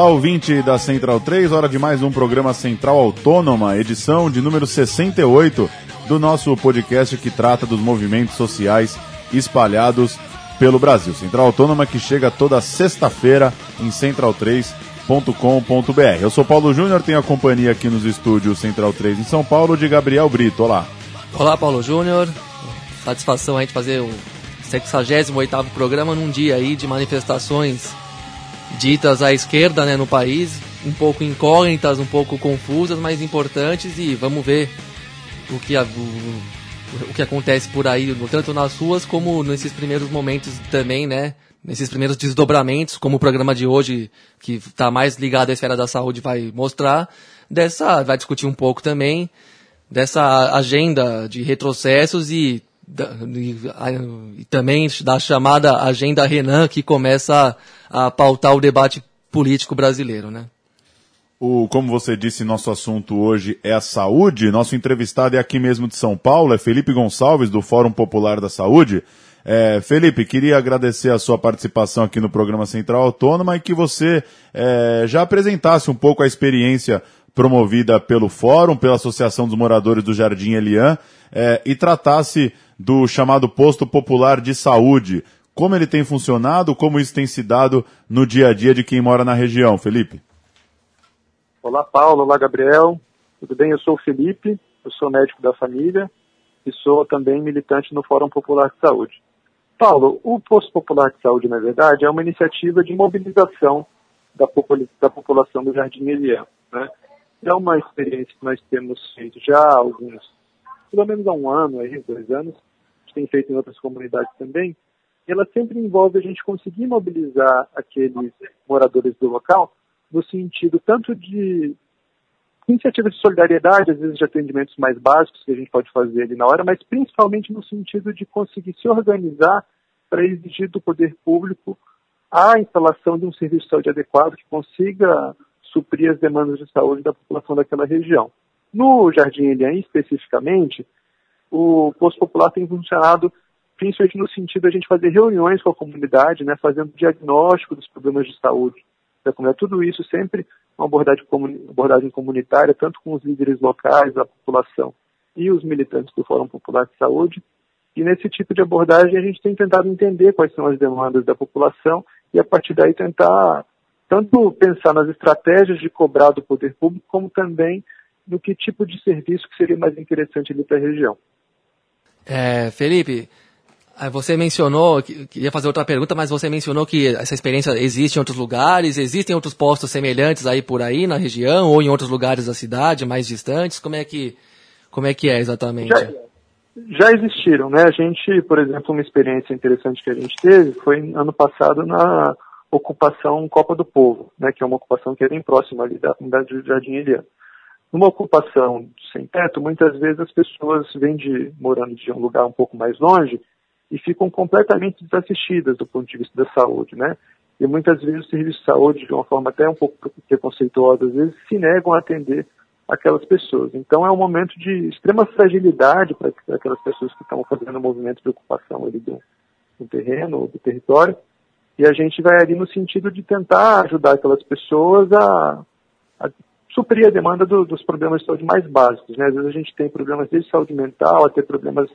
Olá, ouvinte da Central 3, hora de mais um programa Central Autônoma, edição de número 68 do nosso podcast que trata dos movimentos sociais espalhados pelo Brasil. Central Autônoma que chega toda sexta-feira em central3.com.br. Eu sou Paulo Júnior, tenho a companhia aqui nos estúdios Central 3 em São Paulo de Gabriel Brito. Olá. Olá, Paulo Júnior. Satisfação a gente fazer o 68º programa num dia aí de manifestações ditas à esquerda né, no país, um pouco incógnitas, um pouco confusas, mas importantes e vamos ver o que, a, o, o que acontece por aí, tanto nas ruas como nesses primeiros momentos também, né? Nesses primeiros desdobramentos, como o programa de hoje, que está mais ligado à esfera da saúde, vai mostrar, dessa, vai discutir um pouco também dessa agenda de retrocessos e, e, e também da chamada agenda Renan, que começa a, a pautar o debate político brasileiro, né? O, como você disse, nosso assunto hoje é a saúde. Nosso entrevistado é aqui mesmo de São Paulo, é Felipe Gonçalves, do Fórum Popular da Saúde. É, Felipe, queria agradecer a sua participação aqui no programa Central Autônoma e que você é, já apresentasse um pouco a experiência promovida pelo Fórum, pela Associação dos Moradores do Jardim Elian, é, e tratasse do chamado Posto Popular de Saúde. Como ele tem funcionado, como isso tem se dado no dia a dia de quem mora na região, Felipe? Olá, Paulo. Olá, Gabriel. Tudo bem? Eu sou o Felipe, eu sou médico da família e sou também militante no Fórum Popular de Saúde. Paulo, o Posto Popular de Saúde, na verdade, é uma iniciativa de mobilização da, popula da população do Jardim Eliel. Né? É uma experiência que nós temos feito já há alguns, pelo menos há um ano, aí, dois anos, gente tem feito em outras comunidades também, ela sempre envolve a gente conseguir mobilizar aqueles moradores do local no sentido tanto de iniciativas de solidariedade, às vezes de atendimentos mais básicos que a gente pode fazer ali na hora, mas principalmente no sentido de conseguir se organizar para exigir do poder público a instalação de um serviço de saúde adequado que consiga suprir as demandas de saúde da população daquela região. No Jardim Elian, especificamente, o posto popular tem funcionado principalmente no sentido de a gente fazer reuniões com a comunidade, né, fazendo diagnóstico dos problemas de saúde. Tudo isso sempre uma abordagem, abordagem comunitária, tanto com os líderes locais, a população e os militantes do Fórum Popular de Saúde. E nesse tipo de abordagem a gente tem tentado entender quais são as demandas da população e a partir daí tentar tanto pensar nas estratégias de cobrar do poder público, como também no que tipo de serviço que seria mais interessante ali para a região. É, Felipe, você mencionou, queria fazer outra pergunta, mas você mencionou que essa experiência existe em outros lugares, existem outros postos semelhantes aí por aí na região ou em outros lugares da cidade, mais distantes. Como é que, como é, que é exatamente? Já, já existiram, né? A gente, por exemplo, uma experiência interessante que a gente teve foi ano passado na ocupação Copa do Povo, né? Que é uma ocupação que é bem próxima ali da comunidade de Jardim Eliano. Numa ocupação sem teto, muitas vezes as pessoas vêm de morando de um lugar um pouco mais longe e ficam completamente desassistidas do ponto de vista da saúde, né? E muitas vezes o serviço de saúde, de uma forma até um pouco preconceituosa, às vezes se negam a atender aquelas pessoas. Então é um momento de extrema fragilidade para aquelas pessoas que estão fazendo o movimento de ocupação ali do, do terreno do território. E a gente vai ali no sentido de tentar ajudar aquelas pessoas a, a suprir a demanda do, dos problemas de saúde mais básicos. Né? Às vezes a gente tem problemas desde saúde mental até problemas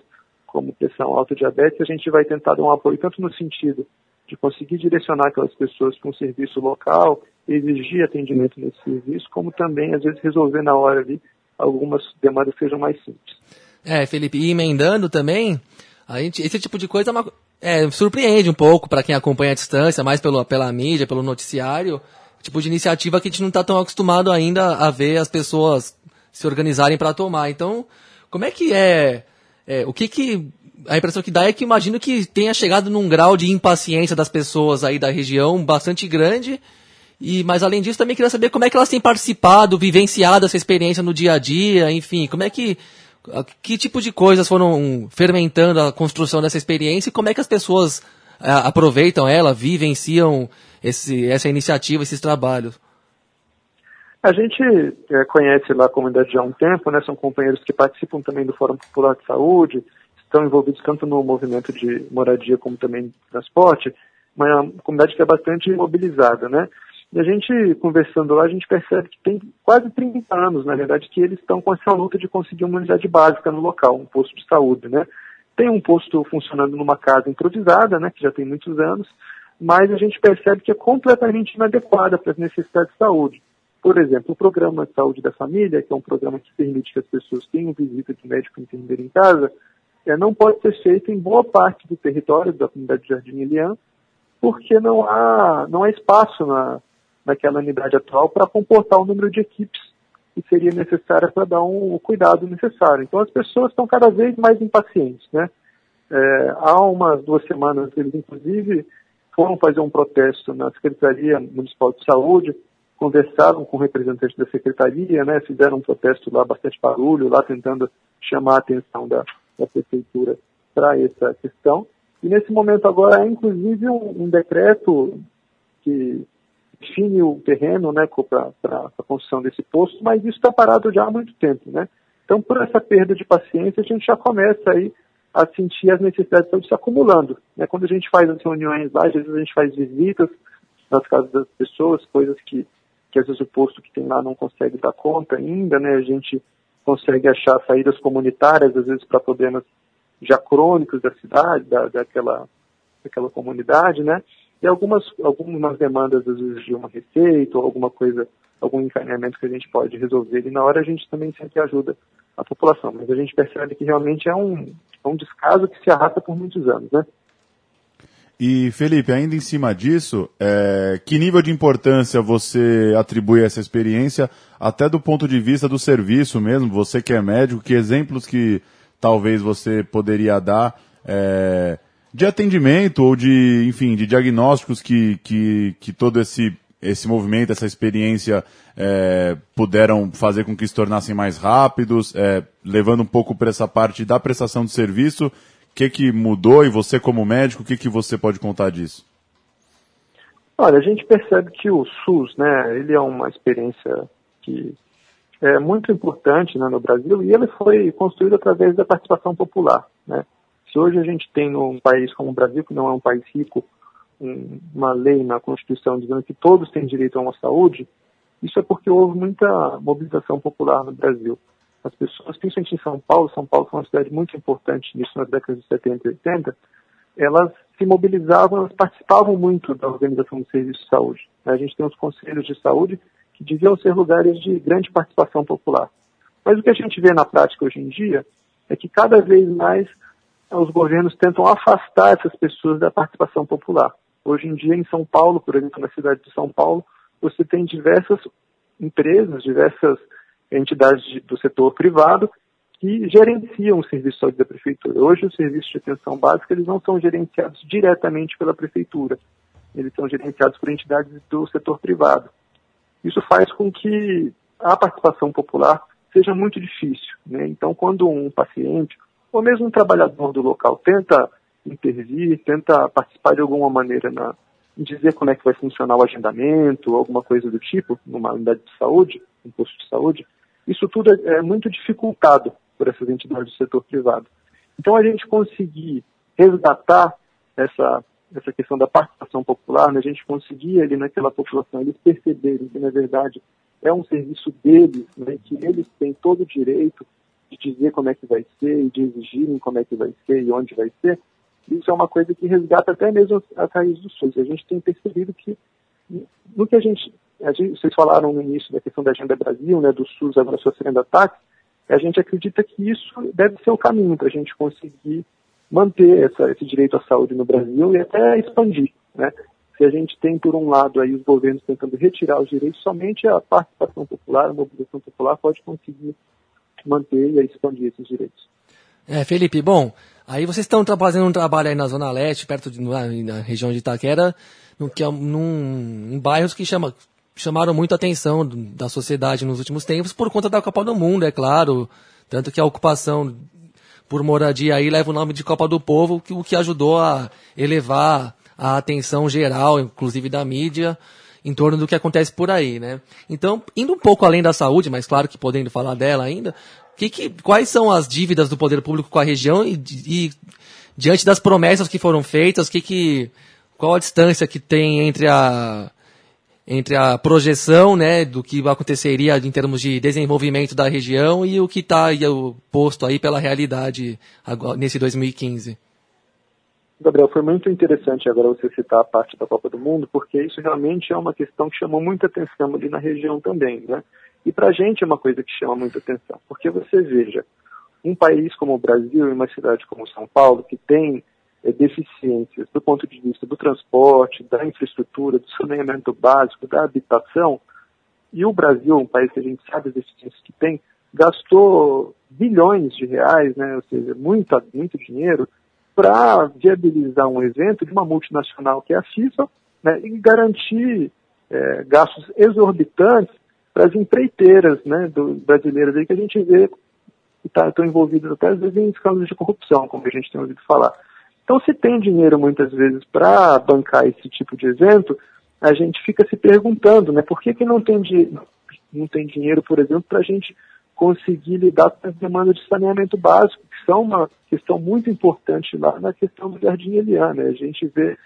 como pressão alta diabetes, a gente vai tentar dar um apoio tanto no sentido de conseguir direcionar aquelas pessoas para um serviço local, exigir atendimento nesse serviço, como também, às vezes, resolver na hora ali algumas demandas que sejam mais simples. É, Felipe, e emendando também, a gente, esse tipo de coisa é, é surpreende um pouco para quem acompanha a distância, mais pelo, pela mídia, pelo noticiário, tipo de iniciativa que a gente não está tão acostumado ainda a ver as pessoas se organizarem para tomar. Então, como é que é é, o que que. A impressão que dá é que imagino que tenha chegado num grau de impaciência das pessoas aí da região bastante grande. E, mas além disso, também queria saber como é que elas têm participado, vivenciado essa experiência no dia a dia, enfim, como é que. Que tipo de coisas foram fermentando a construção dessa experiência e como é que as pessoas é, aproveitam ela, vivenciam esse, essa iniciativa, esses trabalhos? A gente é, conhece lá a comunidade já há um tempo, né? São companheiros que participam também do Fórum Popular de Saúde, estão envolvidos tanto no movimento de moradia como também de transporte, uma comunidade que é bastante mobilizada, né? E a gente, conversando lá, a gente percebe que tem quase 30 anos, na verdade, que eles estão com essa luta de conseguir uma unidade básica no local, um posto de saúde, né? Tem um posto funcionando numa casa improvisada, né, que já tem muitos anos, mas a gente percebe que é completamente inadequada para as necessidades de saúde. Por exemplo, o programa de saúde da família, que é um programa que permite que as pessoas tenham visita de médico enfermeiro em casa, é, não pode ser feito em boa parte do território da comunidade de Jardim Elian, porque não há, não há espaço na, naquela unidade atual para comportar o número de equipes que seria necessária para dar um, o cuidado necessário. Então as pessoas estão cada vez mais impacientes, né? É, há umas duas semanas eles inclusive foram fazer um protesto na Secretaria Municipal de Saúde, conversaram com representantes da Secretaria, né, fizeram um protesto lá, bastante barulho, lá tentando chamar a atenção da, da Prefeitura para essa questão. E nesse momento agora há inclusive um, um decreto que define o terreno né, para a construção desse posto, mas isso está parado já há muito tempo. Né? Então, por essa perda de paciência, a gente já começa aí a sentir as necessidades de se acumulando. Né? Quando a gente faz as reuniões lá, às vezes a gente faz visitas nas casas das pessoas, coisas que, que às vezes o posto que tem lá não consegue dar conta ainda, né? A gente consegue achar saídas comunitárias, às vezes para problemas já crônicos da cidade, da, daquela, daquela comunidade, né? E algumas, algumas demandas, às vezes, de uma receita ou alguma coisa, algum encaminhamento que a gente pode resolver. E na hora a gente também sempre ajuda a população. Mas a gente percebe que realmente é um, é um descaso que se arrasta por muitos anos, né? E Felipe, ainda em cima disso, é, que nível de importância você atribui a essa experiência, até do ponto de vista do serviço mesmo, você que é médico, que exemplos que talvez você poderia dar é, de atendimento ou de, enfim, de diagnósticos que, que, que todo esse, esse movimento, essa experiência é, puderam fazer com que se tornassem mais rápidos, é, levando um pouco para essa parte da prestação de serviço que, que mudou e você como médico, o que, que você pode contar disso? Olha, a gente percebe que o SUS, né, ele é uma experiência que é muito importante né, no Brasil e ele foi construído através da participação popular, né. Se hoje a gente tem num país como o Brasil, que não é um país rico, um, uma lei na Constituição dizendo que todos têm direito a uma saúde, isso é porque houve muita mobilização popular no Brasil as pessoas, principalmente em São Paulo, São Paulo foi uma cidade muito importante nisso nas décadas de 70 e 80, elas se mobilizavam, elas participavam muito da organização do serviço de saúde. A gente tem os conselhos de saúde que deviam ser lugares de grande participação popular. Mas o que a gente vê na prática hoje em dia é que cada vez mais os governos tentam afastar essas pessoas da participação popular. Hoje em dia, em São Paulo, por exemplo, na cidade de São Paulo, você tem diversas empresas, diversas entidades do setor privado que gerenciam o serviço de saúde da prefeitura. Hoje, os serviços de atenção básica eles não são gerenciados diretamente pela prefeitura, eles são gerenciados por entidades do setor privado. Isso faz com que a participação popular seja muito difícil. Né? Então, quando um paciente ou mesmo um trabalhador do local tenta intervir, tenta participar de alguma maneira na, dizer como é que vai funcionar o agendamento, alguma coisa do tipo, numa unidade de saúde, um posto de saúde, isso tudo é, é muito dificultado por essas entidades do setor privado. Então, a gente conseguir resgatar essa, essa questão da participação popular, né, a gente conseguir ali naquela população, eles perceberem que, na verdade, é um serviço deles, né, que eles têm todo o direito de dizer como é que vai ser e de exigirem como é que vai ser e onde vai ser, isso é uma coisa que resgata até mesmo as raízes do SUS. A gente tem percebido que no que a gente gente, vocês falaram no início da questão da Agenda Brasil, né, do SUS agora sofrendo ataques, a gente acredita que isso deve ser o caminho para a gente conseguir manter essa, esse direito à saúde no Brasil e até expandir, né? Se a gente tem, por um lado, aí os governos tentando retirar os direitos, somente a participação popular, a mobilização popular pode conseguir manter e expandir esses direitos. É, Felipe, bom, aí vocês estão fazendo um trabalho aí na Zona Leste, perto de, na, na região de Itaquera, no, que é, num, em bairros que chama, chamaram muito a atenção da sociedade nos últimos tempos por conta da Copa do Mundo, é claro. Tanto que a ocupação por moradia aí leva o nome de Copa do Povo, o que ajudou a elevar a atenção geral, inclusive da mídia, em torno do que acontece por aí, né? Então, indo um pouco além da saúde, mas claro que podendo falar dela ainda, que, que, quais são as dívidas do poder público com a região e, e diante das promessas que foram feitas, que, que, qual a distância que tem entre a entre a projeção né, do que aconteceria em termos de desenvolvimento da região e o que está posto aí pela realidade agora, nesse 2015. Gabriel, foi muito interessante agora você citar a parte da Copa do Mundo, porque isso realmente é uma questão que chamou muita atenção ali na região também, né? E para a gente é uma coisa que chama muita atenção, porque você veja, um país como o Brasil e uma cidade como São Paulo, que tem é, deficiências do ponto de vista do transporte, da infraestrutura, do saneamento básico, da habitação, e o Brasil, um país que a gente sabe as deficiências que tem, gastou bilhões de reais, né, ou seja, muito, muito dinheiro, para viabilizar um evento de uma multinacional que é a FIFA né, e garantir é, gastos exorbitantes para as empreiteiras né, do, brasileiras aí que a gente vê que tá, estão envolvidas até às vezes em escândalos de corrupção, como a gente tem ouvido falar. Então, se tem dinheiro muitas vezes para bancar esse tipo de evento, a gente fica se perguntando, né, por que, que não, tem não tem dinheiro, por exemplo, para a gente conseguir lidar com as demandas de saneamento básico, que são uma questão muito importante lá na questão do Jardim Eliana. Né? A gente vê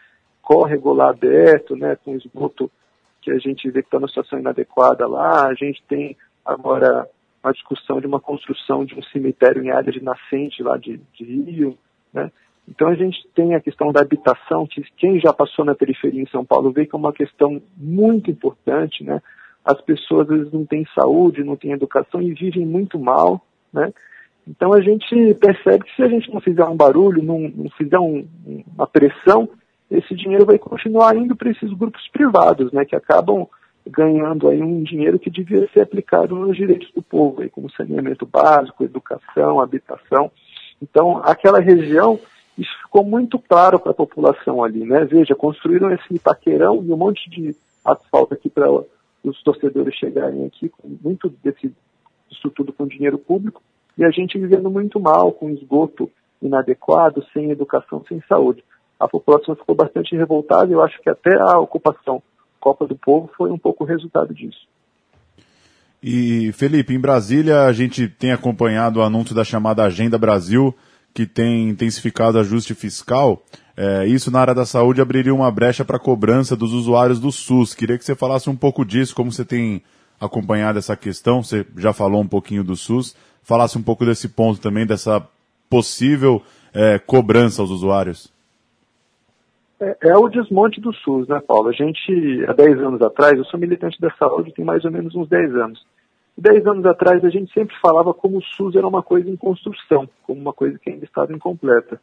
córrego lá aberto, né, com esgoto que a gente vê que está numa situação inadequada lá. A gente tem agora a discussão de uma construção de um cemitério em área de nascente lá de, de Rio, né? Então a gente tem a questão da habitação, que quem já passou na periferia em São Paulo vê que é uma questão muito importante, né? As pessoas às vezes não têm saúde, não têm educação e vivem muito mal, né? Então a gente percebe que se a gente não fizer um barulho, não, não fizer um, uma pressão, esse dinheiro vai continuar indo para esses grupos privados, né? Que acabam ganhando aí um dinheiro que devia ser aplicado nos direitos do povo, aí, como saneamento básico, educação, habitação. Então, aquela região isso ficou muito claro para a população ali, né? Veja, construíram esse paqueirão e um monte de asfalto aqui para os torcedores chegarem aqui, com muito desse, isso tudo com dinheiro público, e a gente vivendo muito mal, com esgoto inadequado, sem educação, sem saúde. A população ficou bastante revoltada e eu acho que até a ocupação Copa do Povo foi um pouco o resultado disso. E, Felipe, em Brasília a gente tem acompanhado o anúncio da chamada Agenda Brasil, que tem intensificado ajuste fiscal, é, isso na área da saúde abriria uma brecha para cobrança dos usuários do SUS. Queria que você falasse um pouco disso, como você tem acompanhado essa questão, você já falou um pouquinho do SUS, falasse um pouco desse ponto também, dessa possível é, cobrança aos usuários. É, é, o desmonte do SUS, né, Paulo? A gente, há 10 anos atrás, eu sou militante da saúde, tem mais ou menos uns 10 anos. Dez anos atrás a gente sempre falava como o SUS era uma coisa em construção, como uma coisa que ainda estava incompleta.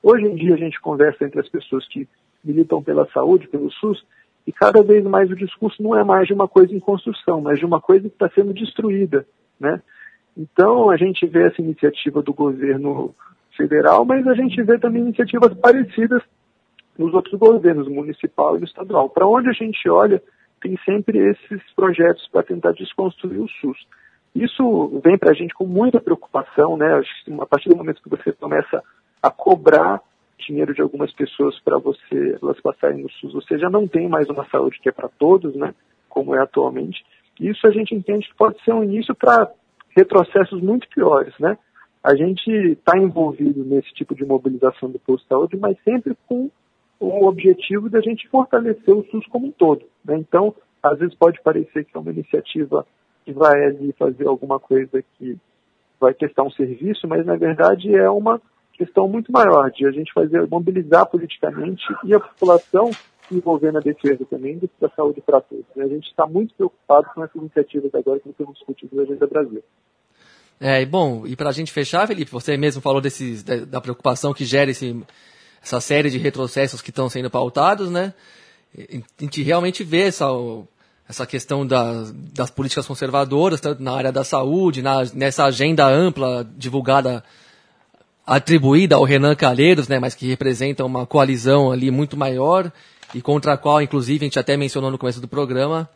Hoje em dia a gente conversa entre as pessoas que militam pela saúde, pelo SUS, e cada vez mais o discurso não é mais de uma coisa em construção, mas de uma coisa que está sendo destruída, né? Então a gente vê essa iniciativa do governo federal, mas a gente vê também iniciativas parecidas nos outros governos, municipal e estadual. Para onde a gente olha, tem sempre esses projetos para tentar desconstruir o SUS. Isso vem para a gente com muita preocupação, né? A partir do momento que você começa a cobrar dinheiro de algumas pessoas para você elas passarem no SUS, você já não tem mais uma saúde que é para todos, né? Como é atualmente. Isso a gente entende que pode ser um início para retrocessos muito piores, né? A gente está envolvido nesse tipo de mobilização do posto de saúde, mas sempre com o objetivo da gente fortalecer o SUS como um todo. Né? Então, às vezes pode parecer que é uma iniciativa que vai ali fazer alguma coisa que vai testar um serviço, mas na verdade é uma questão muito maior de a gente fazer mobilizar politicamente e a população se envolver na defesa também da saúde para todos. Né? A gente está muito preocupado com essas iniciativas agora que estamos discutindo na Agenda Brasil. É, e bom, e para a gente fechar, Felipe, você mesmo falou desses, da, da preocupação que gera esse, essa série de retrocessos que estão sendo pautados, né? A gente realmente vê essa, essa questão das, das políticas conservadoras, tanto na área da saúde, na, nessa agenda ampla divulgada, atribuída ao Renan Calheiros, né, mas que representa uma coalizão ali muito maior e contra a qual, inclusive, a gente até mencionou no começo do programa,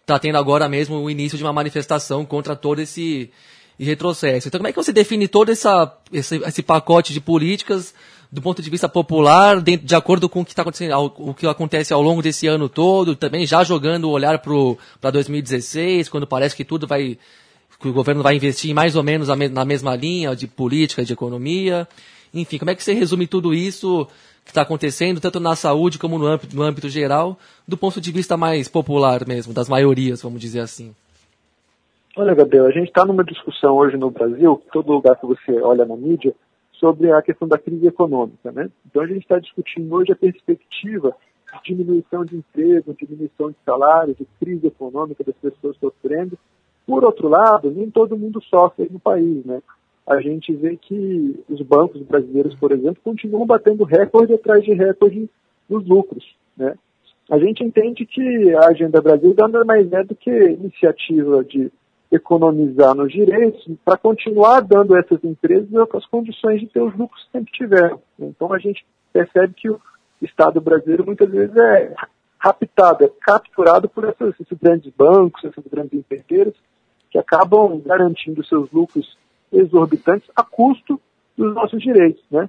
está tendo agora mesmo o início de uma manifestação contra todo esse retrocesso. Então, como é que você define todo essa, esse, esse pacote de políticas do ponto de vista popular, de, de acordo com o que está acontecendo, o que acontece ao longo desse ano todo, também já jogando o olhar para 2016, quando parece que tudo vai, que o governo vai investir mais ou menos na mesma linha de política, de economia. Enfim, como é que você resume tudo isso que está acontecendo, tanto na saúde como no âmbito, no âmbito geral, do ponto de vista mais popular mesmo, das maiorias, vamos dizer assim? Olha, Gabriel, a gente está numa discussão hoje no Brasil, todo lugar que você olha na mídia, sobre a questão da crise econômica, né? Então a gente está discutindo hoje a perspectiva de diminuição de emprego, diminuição de salário, de crise econômica das pessoas sofrendo. Por outro lado, nem todo mundo sofre no país, né? A gente vê que os bancos brasileiros, por exemplo, continuam batendo recorde atrás de recorde nos lucros, né? A gente entende que a Agenda Brasil nada mais é do que iniciativa de economizar nos direitos para continuar dando a essas empresas as condições de ter os lucros que sempre tiveram. Então a gente percebe que o Estado brasileiro muitas vezes é raptado, é capturado por essas, esses grandes bancos, essas grandes empreiteiras, que acabam garantindo seus lucros exorbitantes a custo dos nossos direitos. Né?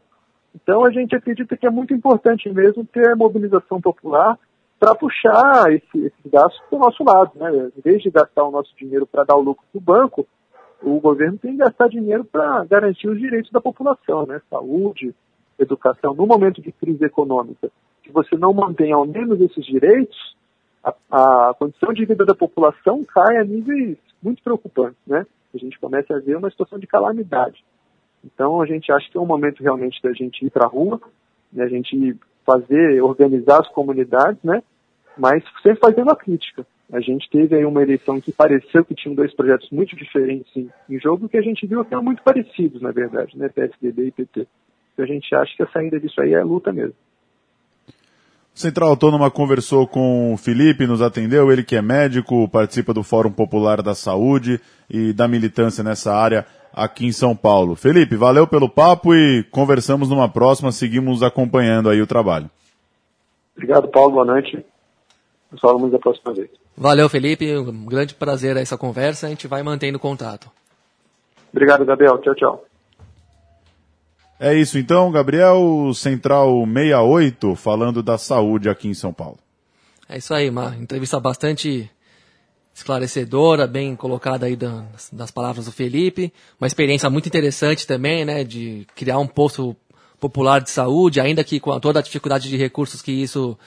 Então a gente acredita que é muito importante mesmo ter mobilização popular para puxar esse, esses gastos para o nosso lado. Né? Em vez de gastar o nosso dinheiro para dar o lucro para o banco, o governo tem que gastar dinheiro para garantir os direitos da população, né? saúde, educação. No momento de crise econômica, se você não mantém ao menos esses direitos, a, a condição de vida da população cai a níveis muito preocupantes. Né? A gente começa a ver uma situação de calamidade. Então a gente acha que é um momento realmente da gente ir para a rua, né? a gente fazer, organizar as comunidades, né? Mas sempre fazendo a crítica. A gente teve aí uma eleição que pareceu que tinham dois projetos muito diferentes em, em jogo, que a gente viu que eram muito parecidos, na verdade, né, PSDB e PT. Então a gente acha que a saída disso aí é luta mesmo. Central Autônoma conversou com o Felipe, nos atendeu, ele que é médico, participa do Fórum Popular da Saúde e da militância nessa área aqui em São Paulo. Felipe, valeu pelo papo e conversamos numa próxima, seguimos acompanhando aí o trabalho. Obrigado, Paulo, boa noite. Nos falamos da próxima vez. Valeu, Felipe. Um grande prazer essa conversa. A gente vai mantendo contato. Obrigado, Gabriel. Tchau, tchau. É isso então, Gabriel, Central 68, falando da saúde aqui em São Paulo. É isso aí, uma entrevista bastante esclarecedora, bem colocada aí das, das, palavras do Felipe. Uma experiência muito interessante também, né, de criar um posto popular de saúde, ainda que com toda a dificuldade de recursos que isso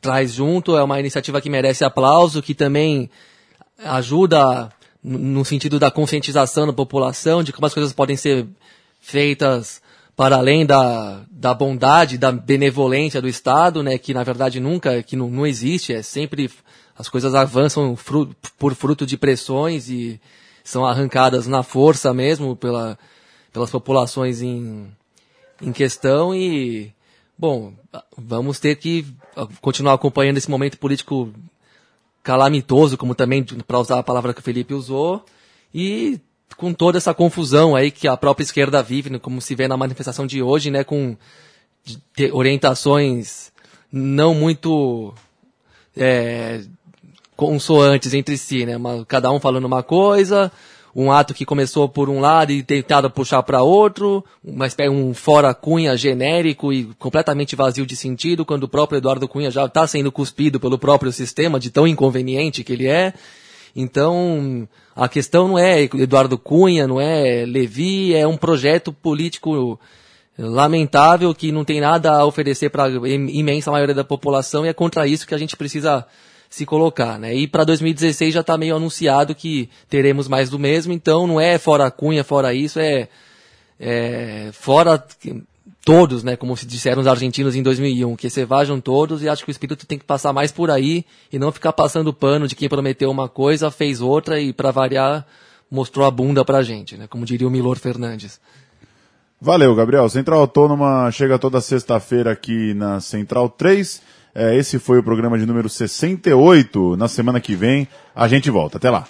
traz junto, é uma iniciativa que merece aplauso, que também ajuda no sentido da conscientização da população, de como as coisas podem ser feitas para além da, da bondade, da benevolência do Estado, né, que na verdade nunca, que não, não existe, é sempre as coisas avançam por fruto de pressões e são arrancadas na força mesmo pela, pelas populações em, em questão e Bom, vamos ter que continuar acompanhando esse momento político calamitoso, como também, para usar a palavra que o Felipe usou, e com toda essa confusão aí que a própria esquerda vive, né, como se vê na manifestação de hoje, né, com orientações não muito é, consoantes entre si, né, cada um falando uma coisa, um ato que começou por um lado e tentado puxar para outro, mas um fora Cunha genérico e completamente vazio de sentido, quando o próprio Eduardo Cunha já está sendo cuspido pelo próprio sistema, de tão inconveniente que ele é. Então, a questão não é Eduardo Cunha, não é Levi, é um projeto político lamentável que não tem nada a oferecer para a imensa maioria da população e é contra isso que a gente precisa se colocar, né? E para 2016 já está meio anunciado que teremos mais do mesmo, então não é fora Cunha, fora isso, é, é fora todos, né? Como se disseram os argentinos em 2001, que se vajam todos e acho que o espírito tem que passar mais por aí e não ficar passando pano de quem prometeu uma coisa, fez outra e para variar mostrou a bunda pra gente, né? Como diria o Milor Fernandes. Valeu, Gabriel. Central Autônoma chega toda sexta-feira aqui na Central 3. É, esse foi o programa de número 68. Na semana que vem a gente volta. Até lá.